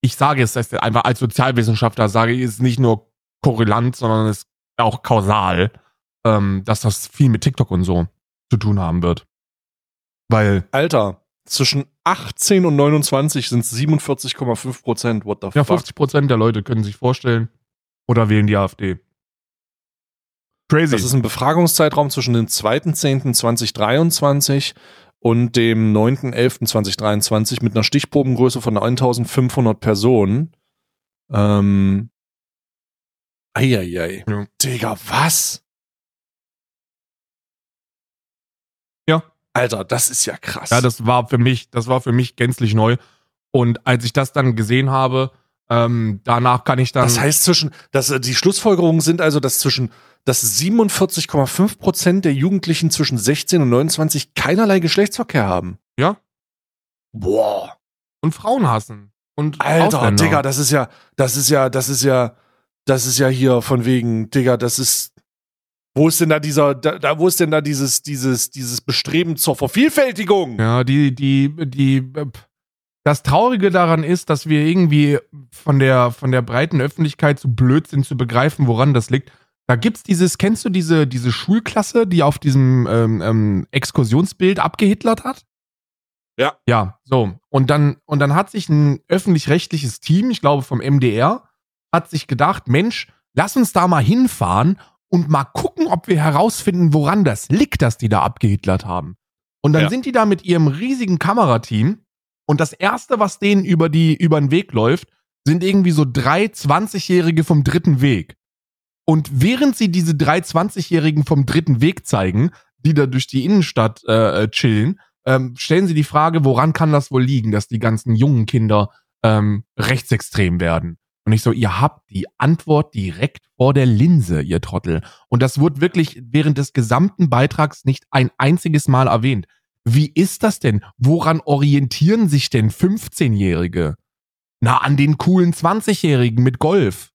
ich sage es das einfach als Sozialwissenschaftler, sage ich, ist nicht nur korrelant, sondern ist auch kausal, ähm, dass das viel mit TikTok und so zu tun haben wird. Weil Alter, zwischen 18 und 29 sind es 47,5 Prozent. What the ja, fuck? 50 Prozent der Leute können sich vorstellen oder wählen die AfD. Crazy. Das ist ein Befragungszeitraum zwischen dem 2.10.2023 und dem 9.11.2023 mit einer Stichprobengröße von 1500 Personen. Ähm. Eieiei. Ja. Digga, was? Ja. Alter, das ist ja krass. Ja, das war für mich, das war für mich gänzlich neu. Und als ich das dann gesehen habe, ähm, danach kann ich dann. Das heißt zwischen, dass äh, die Schlussfolgerungen sind also, dass zwischen, dass 47,5 Prozent der Jugendlichen zwischen 16 und 29 keinerlei Geschlechtsverkehr haben. Ja. Boah. und Frauen hassen. Und Alter, Ausländer. Digga, das ist ja, das ist ja, das ist ja, das ist ja hier von wegen, Digga, das ist, wo ist denn da dieser, da, wo ist denn da dieses, dieses, dieses Bestreben zur Vervielfältigung? Ja, die, die, die, äh, das Traurige daran ist, dass wir irgendwie von der, von der breiten Öffentlichkeit zu blöd sind zu begreifen, woran das liegt. Da gibt's dieses, kennst du diese, diese Schulklasse, die auf diesem ähm, ähm, Exkursionsbild abgehitlert hat? Ja. Ja, so. Und dann, und dann hat sich ein öffentlich-rechtliches Team, ich glaube vom MDR, hat sich gedacht, Mensch, lass uns da mal hinfahren und mal gucken, ob wir herausfinden, woran das liegt, dass die da abgehitlert haben. Und dann Ja. sind die da mit ihrem riesigen Kamerateam und das erste, was denen über die, über den Weg läuft, sind irgendwie so drei 20-Jährige vom dritten Weg. Und während sie diese drei 20-Jährigen vom dritten Weg zeigen, die da durch die Innenstadt äh, chillen, ähm, stellen sie die Frage, woran kann das wohl liegen, dass die ganzen jungen Kinder ähm, rechtsextrem werden? Und ich so, ihr habt die Antwort direkt vor der Linse, ihr Trottel. Und das wurde wirklich während des gesamten Beitrags nicht ein einziges Mal erwähnt. Wie ist das denn? Woran orientieren sich denn 15-Jährige? Na, an den coolen 20-Jährigen mit Golf.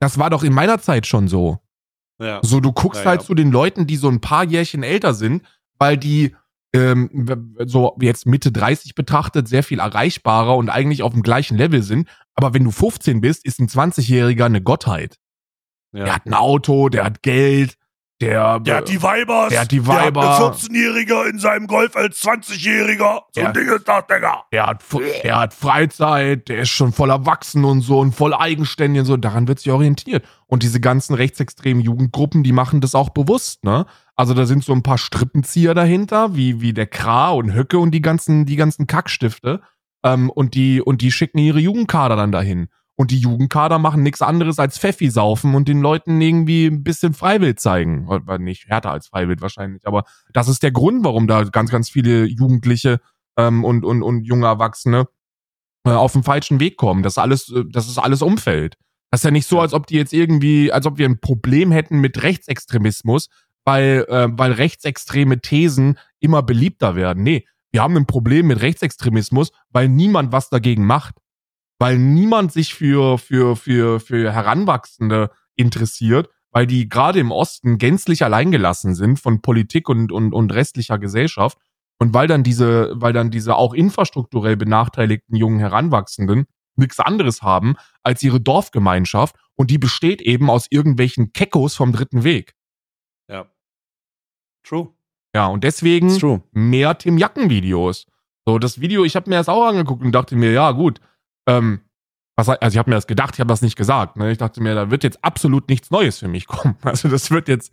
Das war doch in meiner Zeit schon so. Ja. So, du guckst Ja, halt ja. zu den Leuten, die so ein paar Jährchen älter sind, weil die ähm, so jetzt Mitte 30 betrachtet sehr viel erreichbarer und eigentlich auf dem gleichen Level sind. Aber wenn du 15 bist, ist ein 20-Jähriger eine Gottheit. Der Ja. hat ein Auto, der hat Geld, der, Der hat die Weibers. Der hat die Der hat Weiber. eine 14-Jährige in seinem Golf als 20-Jähriger. So ein Ding ist das, Digga. der hat, der hat Freizeit, der ist schon voll erwachsen und so und voll eigenständig und so. Daran wird sich orientiert. Und diese ganzen rechtsextremen Jugendgruppen, die machen das auch bewusst, ne? Also da sind so ein paar Strippenzieher dahinter, wie, wie der Kra und Höcke und die ganzen, die ganzen Kackstifte. Ähm, und die, und die schicken ihre Jugendkader dann dahin. Und die Jugendkader machen nichts anderes als Pfeffi saufen und den Leuten irgendwie ein bisschen Freiwild zeigen. Oder nicht härter als Freiwild wahrscheinlich, aber das ist der Grund, warum da ganz, ganz viele Jugendliche ähm, und, und, und junge Erwachsene äh, auf den falschen Weg kommen. Das alles, äh, das ist alles Umfeld. Das ist ja nicht so, als ob die jetzt irgendwie, als ob wir ein Problem hätten mit Rechtsextremismus, weil, äh, weil rechtsextreme Thesen immer beliebter werden. Nee, wir haben ein Problem mit Rechtsextremismus, weil niemand was dagegen macht. Weil niemand sich für, für, für, für Heranwachsende interessiert, weil die gerade im Osten gänzlich alleingelassen sind von Politik und, und, und restlicher Gesellschaft. Und weil dann diese, weil dann diese auch infrastrukturell benachteiligten jungen Heranwachsenden nichts anderes haben als ihre Dorfgemeinschaft und die besteht eben aus irgendwelchen Kekos vom dritten Weg. ja. True. Ja, und deswegen mehr Tim Jacken Videos. So, das Video, ich habe mir das auch angeguckt und dachte mir, ja, gut. Ähm, was, also ich habe mir das gedacht, ich habe das nicht gesagt. Ne? Ich dachte mir, da wird jetzt absolut nichts Neues für mich kommen. Also das wird jetzt,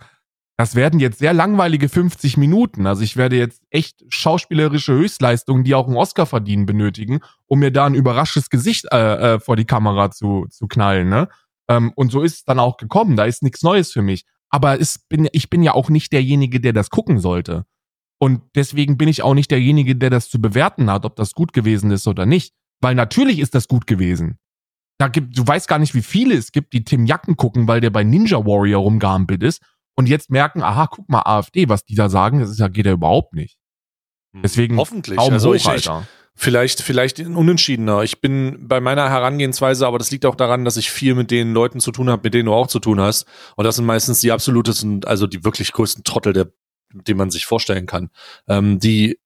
das werden jetzt sehr langweilige 50 Minuten. Also ich werde jetzt echt schauspielerische Höchstleistungen, die auch einen Oscar verdienen, benötigen, um mir da ein überraschtes Gesicht äh, äh, vor die Kamera zu, zu knallen. Ne? Ähm, und so ist es dann auch gekommen. Da ist nichts Neues für mich. Aber es bin, ich bin ja auch nicht derjenige, der das gucken sollte. Und deswegen bin ich auch nicht derjenige, der das zu bewerten hat, ob das gut gewesen ist oder nicht. Weil natürlich ist das gut gewesen. Da gibt, du weißt gar nicht, wie viele es gibt, die Tim Jacken gucken, weil der bei Ninja Warrior rumgehampelt ist und jetzt merken, aha, guck mal, AfD, was die da sagen, das ist ja, geht ja überhaupt nicht. Deswegen Hoffentlich. Daumen also hoch, ich, ich. Vielleicht, vielleicht ein Unentschiedener. Ich bin bei meiner Herangehensweise, aber das liegt auch daran, dass ich viel mit den Leuten zu tun habe, mit denen du auch zu tun hast. Und das sind meistens die absolutesten, also die wirklich größten Trottel, der, den man sich vorstellen kann. Ähm, die,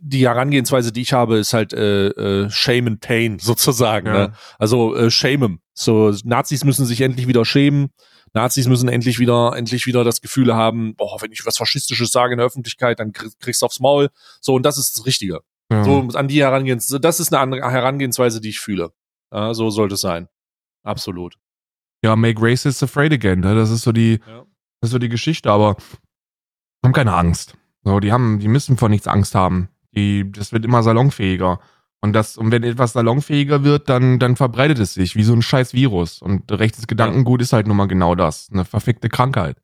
die Herangehensweise, die ich habe, ist halt äh, äh, Shame and Pain sozusagen. Ja. Ne? Also äh, Shame. So Nazis müssen sich endlich wieder schämen. Nazis müssen endlich wieder, endlich wieder das Gefühl haben, boah, wenn ich was Faschistisches sage in der Öffentlichkeit, dann krieg, kriegst du aufs Maul. So, und das ist das Richtige. Ja. So an die Herangehensweise, das ist eine andere Herangehensweise, die ich fühle. Ja, so sollte es sein. Absolut. ja, make racists afraid again. Ne? Das ist so die, Ja. das ist so die Geschichte, aber haben keine Angst. So, die haben, die müssen vor nichts Angst haben. Die, das wird immer salonfähiger. Und das, und wenn etwas salonfähiger wird, dann, dann verbreitet es sich wie so ein scheiß Virus. Und rechtes Gedankengut ist halt nun mal genau das. Eine verfickte Krankheit.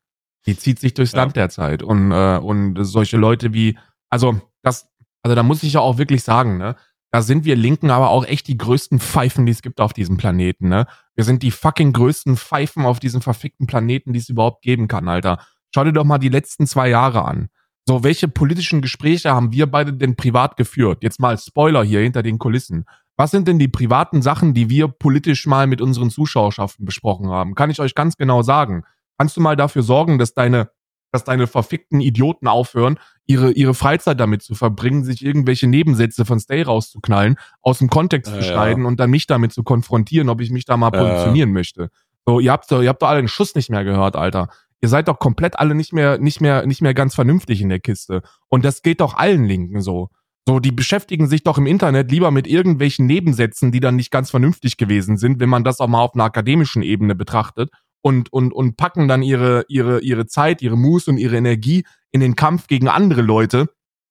Die zieht sich durchs Ja. Land derzeit. Und, äh, und solche Leute wie, also, das, also da muss ich ja auch wirklich sagen, ne? Da sind wir Linken aber auch echt die größten Pfeifen, die es gibt auf diesem Planeten, ne? Wir sind die fucking größten Pfeifen auf diesem verfickten Planeten, die es überhaupt geben kann, Alter. Schau dir doch mal die letzten zwei Jahre an. So, welche politischen Gespräche haben wir beide denn privat geführt? Jetzt mal Spoiler hier hinter den Kulissen. Was sind denn die privaten Sachen, die wir politisch mal mit unseren Zuschauerschaften besprochen haben? Kann ich euch ganz genau sagen. Kannst du mal dafür sorgen, dass deine, dass deine verfickten Idioten aufhören, ihre, ihre Freizeit damit zu verbringen, sich irgendwelche Nebensätze von Stay rauszuknallen, aus dem Kontext Ja, zu ja. schneiden und dann mich damit zu konfrontieren, ob ich mich da mal Ja, ja. positionieren möchte. So, ihr habt, doch- ihr habt doch alle den Schuss nicht mehr gehört, Alter. Ihr seid doch komplett alle nicht mehr, nicht mehr, nicht mehr ganz vernünftig in der Kiste. Und das geht doch allen Linken so. So, die beschäftigen sich doch im Internet lieber mit irgendwelchen Nebensätzen, die dann nicht ganz vernünftig gewesen sind, wenn man das auch mal auf einer akademischen Ebene betrachtet und, und, und packen dann ihre, ihre, ihre Zeit, ihre Muße und ihre Energie in den Kampf gegen andere Leute,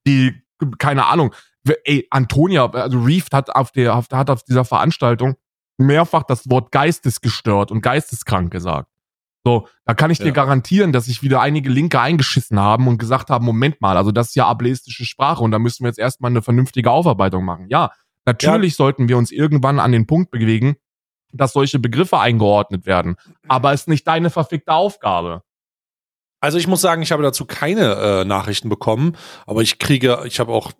die, keine Ahnung, ey, Antonia, also Reef hat auf der, hat auf dieser Veranstaltung mehrfach das Wort geistesgestört und geisteskrank gesagt. So, da kann ich dir Ja. garantieren, dass sich wieder einige Linke eingeschissen haben und gesagt haben, Moment mal, also das ist ja ableistische Sprache und da müssen wir jetzt erstmal eine vernünftige Aufarbeitung machen. Ja, natürlich sollten wir uns irgendwann an den Punkt bewegen, dass solche Begriffe eingeordnet werden. Aber ist nicht deine verfickte Aufgabe. Also ich muss sagen, ich habe dazu keine äh, Nachrichten bekommen, aber ich kriege, ich habe auch,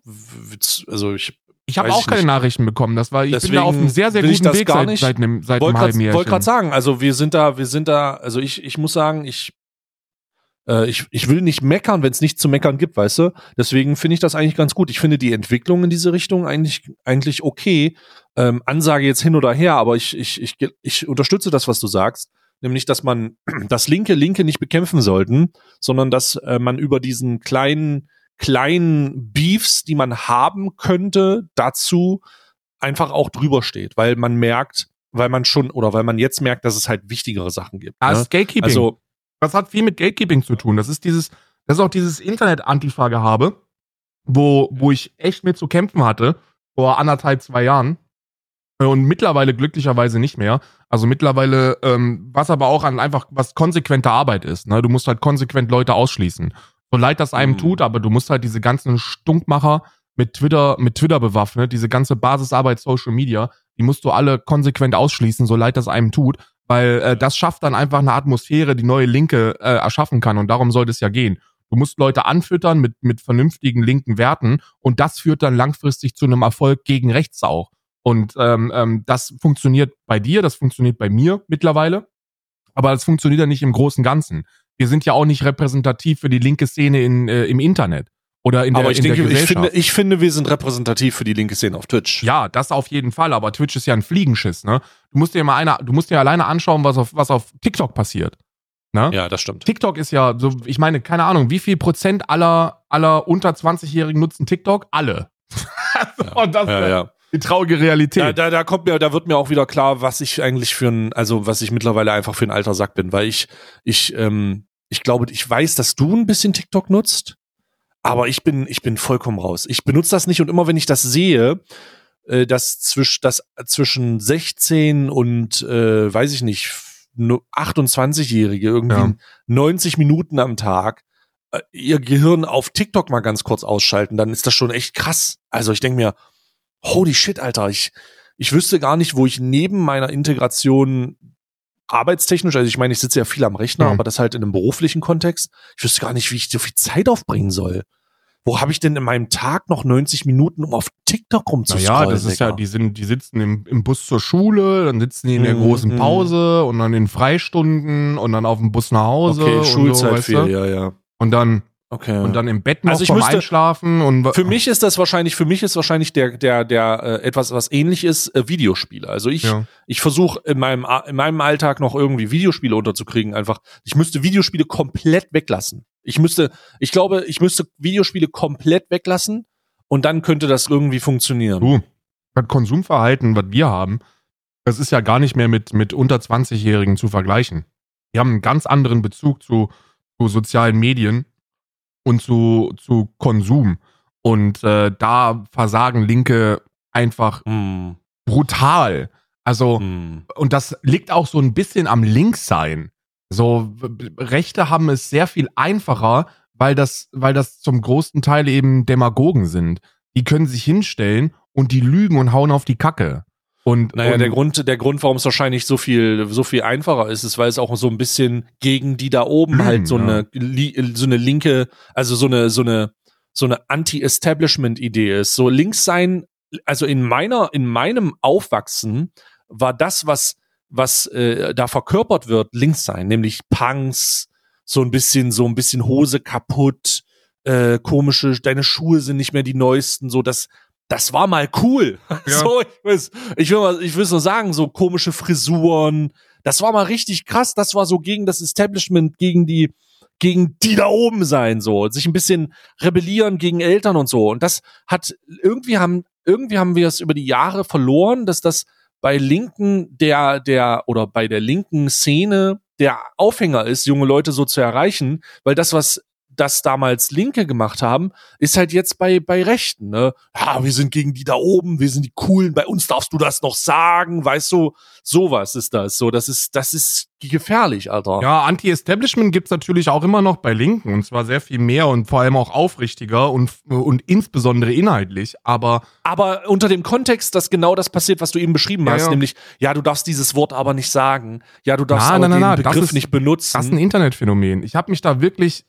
also ich Ich habe auch ich keine nicht. Nachrichten bekommen. Das war, ich bin Deswegen da auf einem sehr, sehr ich guten Weg gar seit, nicht. seit einem, seit einem wollte halben gerade Jahr. wollt grad sagen, also wir sind da, wir sind da, also ich, ich muss sagen, ich, äh, ich, ich will nicht meckern, wenn es nichts zu meckern gibt, weißt du? Deswegen finde ich das eigentlich ganz gut. Ich finde die Entwicklung in diese Richtung eigentlich, eigentlich okay. Ähm, Ansage jetzt hin oder her, aber ich, ich, ich, ich unterstütze das, was du sagst. Nämlich, dass man das linke Linke nicht bekämpfen sollten, sondern dass äh, man über diesen kleinen, kleinen Beefs, die man haben könnte, dazu einfach auch drüber steht, weil man merkt, weil man schon oder weil man jetzt merkt, dass es halt wichtigere Sachen gibt. Das ne? ist Gatekeeping. Also das hat viel mit Gatekeeping zu tun. Das ist dieses, das ist auch dieses Internet-Antifa-Gehabe, wo, wo ich echt mit zu kämpfen hatte, vor anderthalb, zwei Jahren. Und mittlerweile glücklicherweise nicht mehr. Also mittlerweile, ähm, was aber auch an einfach, was konsequente Arbeit ist. Ne? Du musst halt konsequent Leute ausschließen. So leid das einem Mhm. tut, aber du musst halt diese ganzen Stunkmacher mit Twitter, mit Twitter bewaffnet, diese ganze Basisarbeit Social Media, die musst du alle konsequent ausschließen, so leid das einem tut, weil äh, das schafft dann einfach eine Atmosphäre, die neue Linke äh, erschaffen kann und darum sollte es ja gehen. Du musst Leute anfüttern mit, mit vernünftigen linken Werten und das führt dann langfristig zu einem Erfolg gegen rechts auch. Und ähm, ähm, das funktioniert bei dir, das funktioniert bei mir mittlerweile, aber das funktioniert ja nicht im großen Ganzen. Wir sind ja auch nicht repräsentativ für die linke Szene in, äh, im Internet oder in der, aber ich in denke, der ich finde, ich finde, wir sind repräsentativ für die linke Szene auf Twitch. Ja, das auf jeden Fall, aber Twitch ist ja ein Fliegenschiss, ne? Du musst dir mal einer, du musst dir alleine anschauen, was auf, was auf TikTok passiert. Ne? Ja, das stimmt. TikTok ist ja so, ich meine, keine Ahnung, wie viel Prozent aller, aller unter 20-Jährigen nutzen TikTok? Alle. Und das ist Ja, ja. die traurige Realität. Da, da, da kommt mir, da wird mir auch wieder klar, was ich eigentlich für ein, also was ich mittlerweile einfach für ein alter Sack bin, weil ich, ich, ähm, ich glaube, ich weiß, dass du ein bisschen TikTok nutzt, aber ich bin, ich bin vollkommen raus. Ich benutze das nicht und immer wenn ich das sehe, äh, dass zwisch, das zwischen 16 und äh, weiß ich nicht, nur 28-Jährige irgendwie Ja. 90 Minuten am Tag äh, ihr Gehirn auf TikTok mal ganz kurz ausschalten, dann ist das schon echt krass. Also ich denke mir, holy shit, Alter, ich, ich wüsste gar nicht, wo ich neben meiner Integration arbeitstechnisch, also ich meine, ich sitze ja viel am Rechner, Ja. aber das halt in einem beruflichen Kontext, ich wüsste gar nicht, wie ich so viel Zeit aufbringen soll. Wo habe ich denn in meinem Tag noch 90 Minuten, um auf TikTok rumzuscrollen? Naja, das ist ja, die sind, die sitzen im, im Bus zur Schule, dann sitzen die in der Mhm, großen mhm. Pause und dann in Freistunden und dann auf dem Bus nach Hause. Okay, Schulzeit so, viel, ja, ja. Und dann, Okay. und dann im Bett noch Also ich müsste- Einschlafen und Für mich ist das wahrscheinlich, für mich ist wahrscheinlich der, der, der äh, etwas, was ähnlich ist, äh, Videospiele. Also ich, ja. ich versuche in meinem, in meinem Alltag noch irgendwie Videospiele unterzukriegen. Einfach, ich müsste Videospiele komplett weglassen. Ich müsste, ich glaube, ich müsste Videospiele komplett weglassen und dann könnte das irgendwie funktionieren. Du, das Konsumverhalten, was wir haben, das ist ja gar nicht mehr mit, mit unter 20-Jährigen zu vergleichen. Die haben einen ganz anderen Bezug zu, zu sozialen Medien und zu, zu Konsum. Und äh, da versagen Linke einfach Hm, brutal. Also, hm. und das liegt auch so ein bisschen am Linkssein. So, Rechte haben es sehr viel einfacher, weil das, weil das zum großen Teil eben Demagogen sind. Die können sich hinstellen und die lügen und hauen auf die Kacke. Und, Naja, und der Grund, der Grund, warum es wahrscheinlich so viel, so viel einfacher ist, ist, weil es auch so ein bisschen gegen die da oben Hm, halt so ja. eine, so eine linke, also so eine, so eine, so eine Anti-Establishment-Idee ist. So links sein, also in meiner, in meinem Aufwachsen war das, was, was äh, da verkörpert wird, links sein, nämlich Punks, so ein bisschen, so ein bisschen Hose kaputt, äh, komische, deine Schuhe sind nicht mehr die neuesten, so das, das war mal cool. Ja. So, ich will, ich will mal, ich will nur sagen, so komische Frisuren, das war mal richtig krass. Das war so gegen das Establishment, gegen die, gegen die da oben sein, so, sich ein bisschen rebellieren gegen Eltern und so. Und das hat, irgendwie haben, irgendwie haben wir es über die Jahre verloren, dass das bei Linken der, der, oder bei der linken Szene der Aufhänger ist, junge Leute so zu erreichen, weil das, was das damals Linke gemacht haben, ist halt jetzt bei, bei Rechten, ne? Ja, wir sind gegen die da oben, wir sind die Coolen, bei uns darfst du das noch sagen, weißt du, sowas ist das, so, das ist, das ist gefährlich, Alter. Ja, Anti-Establishment gibt's natürlich auch immer noch bei Linken und zwar sehr viel mehr und vor allem auch aufrichtiger und, und insbesondere inhaltlich, aber. Aber unter dem Kontext, dass genau das passiert, was du eben beschrieben Ja, hast, ja. nämlich, ja, du darfst dieses Wort aber nicht sagen, ja, du darfst Na, aber na, na, den Begriff ist- nicht benutzen. Das ist ein Internetphänomen. Ich habe mich da wirklich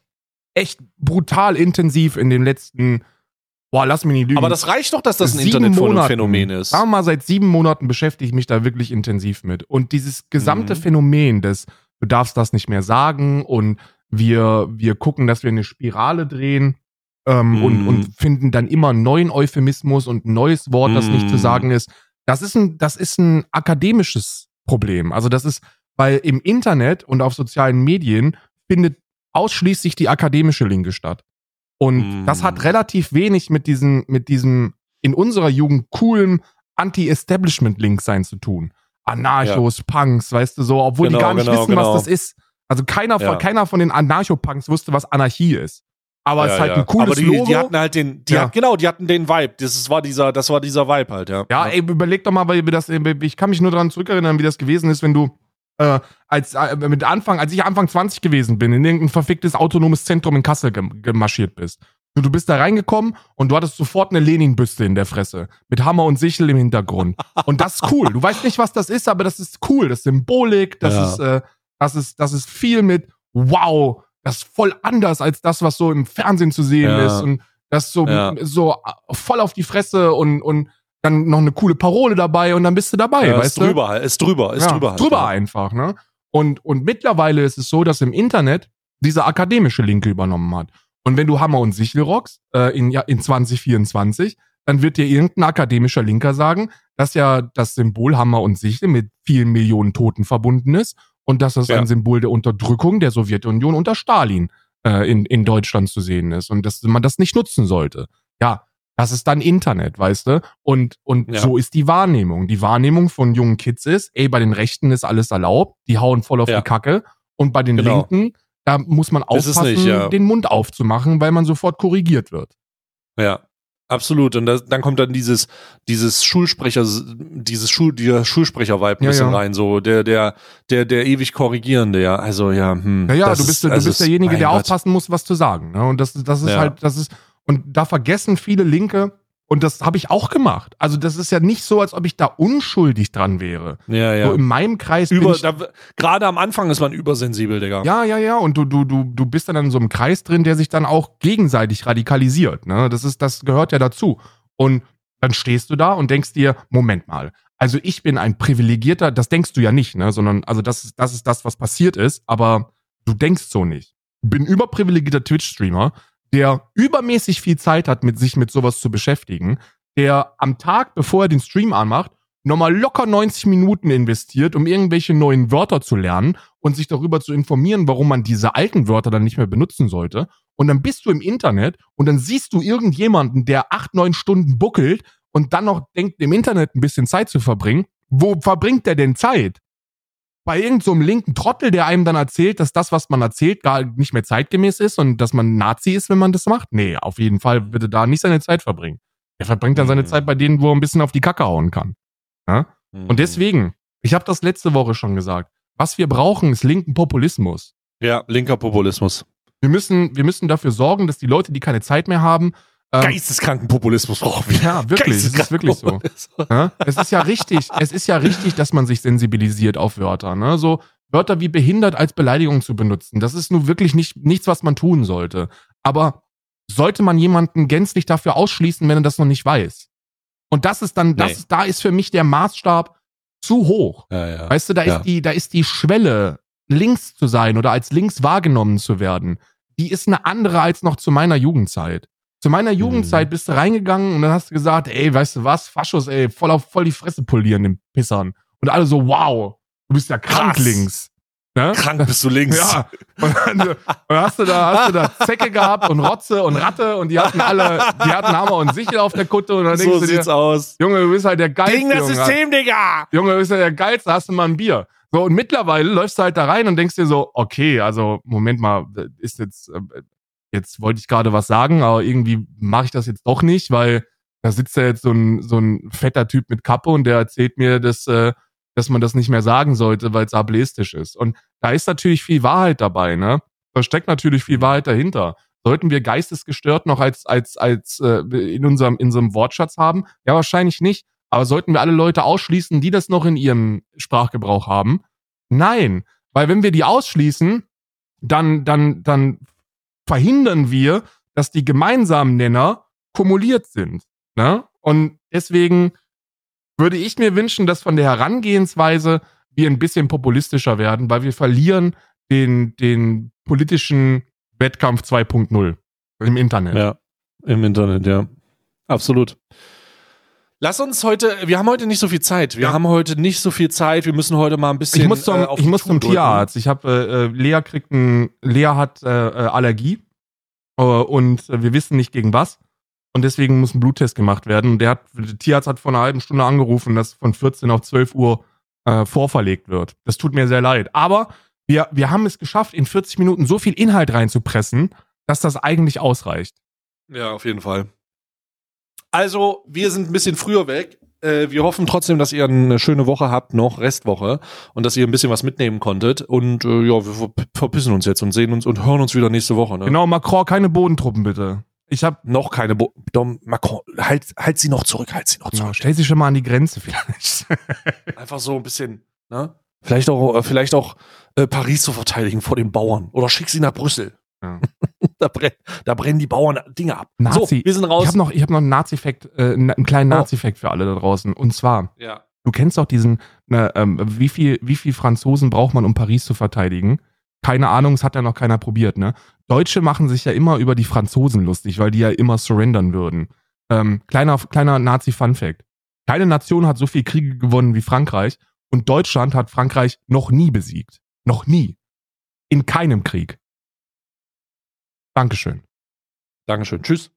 echt brutal intensiv in den letzten, boah, lass mich nicht lügen. aber das reicht doch, dass das ein Internetphänomen ist. Sagen wir mal, seit sieben Monaten beschäftige ich mich da wirklich intensiv mit. Und dieses gesamte Mhm. Phänomen des, du darfst das nicht mehr sagen und wir, wir gucken, dass wir eine Spirale drehen ähm, Mhm. und, und finden dann immer einen neuen Euphemismus und ein neues Wort, das nicht zu Mhm. sagen ist. Das ist ein, das ist ein akademisches Problem. Also das ist, weil im Internet und auf sozialen Medien findet ausschließlich die akademische Linke statt. Und Mm. das hat relativ wenig mit diesem, mit diesem in unserer Jugend coolen Anti-Establishment-Link sein zu tun. Anarchos, Punks, weißt du so, obwohl die Genau, gar nicht genau, wissen, genau. was das ist. Also keiner von, Ja. keiner von den Anarcho-Punks wusste, was Anarchie ist. Aber es Ja, ist halt ja. ein cooles Aber die, Logo. die hatten halt den, die Ja. hat, genau, die hatten den Vibe. Das war dieser, das war dieser Vibe halt, ja. Ja, ey, überleg doch mal, weil das, ich kann mich nur daran zurückerinnern, wie das gewesen ist, wenn du äh, als äh, mit Anfang, als ich Anfang 20 gewesen bin, in irgendein verficktes autonomes Zentrum in Kassel gem- gemarschiert bist. Du, du bist da reingekommen und du hattest sofort eine Lenin-Büste in der Fresse. Mit Hammer und Sichel im Hintergrund. Und das ist cool. Du weißt nicht, was das ist, aber das ist cool. Das ist Symbolik, das Ja. ist, äh, das ist, das ist viel mit wow, das ist voll anders als das, was so im Fernsehen zu sehen Ja. ist. Und das so, Ja. so äh, voll auf die Fresse und, und dann noch eine coole Parole dabei und dann bist du dabei, ja, weißt ist drüber halt, ist drüber, ist ja, drüber halt. drüber ja. einfach, ne? Und, und mittlerweile ist es so, dass im Internet diese akademische Linke übernommen hat. Und wenn du Hammer und Sichel rockst, äh, in, ja, in 2024, dann wird dir irgendein akademischer Linker sagen, dass ja das Symbol Hammer und Sichel mit vielen Millionen Toten verbunden ist und dass das Ja. ein Symbol der Unterdrückung der Sowjetunion unter Stalin äh, in, in Deutschland zu sehen ist und dass man das nicht nutzen sollte. Ja, das ist dann Internet, weißt du? Und, und Ja. so ist die Wahrnehmung. Die Wahrnehmung von jungen Kids ist, ey, bei den Rechten ist alles erlaubt, die hauen voll auf Ja. die Kacke. Und bei den Genau. Linken, da muss man aufpassen, nicht, ja. den Mund aufzumachen, weil man sofort korrigiert wird. Ja, absolut. Und das, dann kommt dann dieses, dieses Schulsprecher, dieses Schul, dieser Schulsprecher-Vibe ein Ja, bisschen ja. rein, so der, der, der, der ewig korrigierende, ja. Also ja, hm. Ja, ja, du bist, ist- du also bist derjenige, der Gott. aufpassen muss, was zu sagen. Ne? Und das, das ist halt, das ist, und da vergessen viele Linke, und das habe ich auch gemacht. Also das ist ja nicht so, als ob ich da unschuldig dran wäre. Ja, ja. So in meinem Kreis bin Über, ich, da, gerade am Anfang ist man übersensibel, Digga. Ja, ja, ja. Und du, du, du, du bist dann in so einem Kreis drin, der sich dann auch gegenseitig radikalisiert. Ne? Das ist, das gehört ja dazu. Und dann stehst du da und denkst dir, Moment mal. Also ich bin ein privilegierter, das denkst du ja nicht, ne? Sondern, also das ist, das ist das, was passiert ist, aber du denkst so nicht. Bin überprivilegierter Twitch-Streamer, der übermäßig viel Zeit hat, mit sich mit sowas zu beschäftigen, der am Tag, bevor er den Stream anmacht, nochmal locker 90 Minuten investiert, um irgendwelche neuen Wörter zu lernen und sich darüber zu informieren, warum man diese alten Wörter dann nicht mehr benutzen sollte. Und dann bist du im Internet und dann siehst du irgendjemanden, der acht, neun Stunden buckelt und dann noch denkt, im Internet ein bisschen Zeit zu verbringen. Wo verbringt der denn Zeit? Bei irgendeinem so linken Trottel, der einem dann erzählt, dass das, was man erzählt, gar nicht mehr zeitgemäß ist und dass man Nazi ist, wenn man das macht? Nee, auf jeden Fall würde da nicht seine Zeit verbringen. Er verbringt dann seine Mhm. Zeit bei denen, wo er ein bisschen auf die Kacke hauen kann. Mhm. Und deswegen, ich habe das letzte Woche schon gesagt, was wir brauchen, ist linken Populismus. Ja, linker Populismus. Wir müssen, wir müssen dafür sorgen, dass die Leute, die keine Zeit mehr haben, Geisteskranken Populismus brauchen wir. ja, wirklich, es ist wirklich so. Ja? Es ist ja richtig, es ist ja richtig, dass man sich sensibilisiert auf Wörter. Ne? So Wörter wie behindert als Beleidigung zu benutzen, das ist nun wirklich nicht, nichts, was man tun sollte. Aber sollte man jemanden gänzlich dafür ausschließen, wenn er das noch nicht weiß? Und das ist dann, das, Nee. da ist für mich der Maßstab zu hoch. Ja, ja. Weißt du, da ist die, da ist die Schwelle, links zu sein oder als links wahrgenommen zu werden, die ist eine andere als noch zu meiner Jugendzeit. Zu meiner Mhm. Jugendzeit bist du reingegangen und dann hast du gesagt, ey, weißt du was, Faschos, ey, voll auf voll die Fresse polieren, den Pissern. Und alle so, wow, du bist ja krank Krass. links. Ne? Krank bist du links. Ja, und dann und hast du da, hast du da Zecke gehabt und Rotze und Ratte und die hatten alle, die hatten Hammer und Sichel auf der Kutte und dann denkst so du dir, sieht's aus. Junge, du bist halt der Geilste. Gegen das Junge. System, Digga! Junge, du bist ja der Geilste, hast du mal ein Bier. So, und mittlerweile läufst du halt da rein und denkst dir so, okay, also, Moment mal, ist jetzt, äh, jetzt wollte ich gerade was sagen, aber irgendwie mache ich das jetzt doch nicht, weil da sitzt ja jetzt so ein, so ein fetter Typ mit Kappe und der erzählt mir, dass, äh, dass man das nicht mehr sagen sollte, weil es ableistisch ist. Und da ist natürlich viel Wahrheit dabei, ne? Da steckt natürlich viel Wahrheit dahinter. Sollten wir geistesgestört noch als, als, als äh, in unserem, in unserem Wortschatz haben? Ja, wahrscheinlich nicht. Aber sollten wir alle Leute ausschließen, die das noch in ihrem Sprachgebrauch haben? Nein. Weil wenn wir die ausschließen, dann, dann, dann verhindern wir, dass die gemeinsamen Nenner kumuliert sind. Ne? Und deswegen würde ich mir wünschen, dass von der Herangehensweise wir ein bisschen populistischer werden, weil wir verlieren den, den politischen Wettkampf 2.0 im Internet. Ja, im Internet, ja. Absolut. Lass uns heute, wir haben heute nicht so viel Zeit. Wir Ja. haben heute nicht so viel Zeit. Wir müssen heute mal ein bisschen. Ich muss zum, äh, ich muss zum. Tierarzt. Ich habe äh, äh, Lea kriegt ein, Lea hat äh, äh, Allergie äh, und wir wissen nicht gegen was und deswegen muss ein Bluttest gemacht werden. Und der hat, der Tierarzt hat vor einer halben Stunde angerufen, dass von 14 auf 12 Uhr äh, vorverlegt wird. Das tut mir sehr leid. Aber wir, wir haben es geschafft, in 40 Minuten so viel Inhalt reinzupressen, dass das eigentlich ausreicht. Ja, auf jeden Fall. Also, wir sind ein bisschen früher weg. Äh, wir hoffen trotzdem, dass ihr eine schöne Woche habt, noch Restwoche, und dass ihr ein bisschen was mitnehmen konntet. Und äh, ja, wir ver- verpissen uns jetzt und sehen uns und hören uns wieder nächste Woche. Ne? Genau, Macron, keine Bodentruppen bitte. Ich hab, Noch keine Bo Dom Macron, halt, halt sie noch zurück, halt sie noch genau, zurück. stell sie schon mal an die Grenze vielleicht. Einfach so ein bisschen, ne? Vielleicht auch, äh, vielleicht auch äh, Paris zu verteidigen vor den Bauern. Oder schick sie nach Brüssel. Ja. da, brenn, da brennen die Bauern Dinge ab. Nazi. So, wir sind raus. Ich habe noch, ich hab noch einen Nazi-Fact, äh, einen kleinen Oh. Nazi-Fact für alle da draußen. Und zwar, ja. du kennst doch diesen, ne, ähm, wie viel, wie viel Franzosen braucht man, um Paris zu verteidigen? Keine Ahnung, es hat ja noch keiner probiert, ne? Deutsche machen sich ja immer über die Franzosen lustig, weil die ja immer surrendern würden. Ähm, kleiner, kleiner Nazi-Fun-Fact. Keine Nation hat so viel Kriege gewonnen wie Frankreich und Deutschland hat Frankreich noch nie besiegt. Noch nie. In keinem Krieg. Dankeschön. Dankeschön. Tschüss.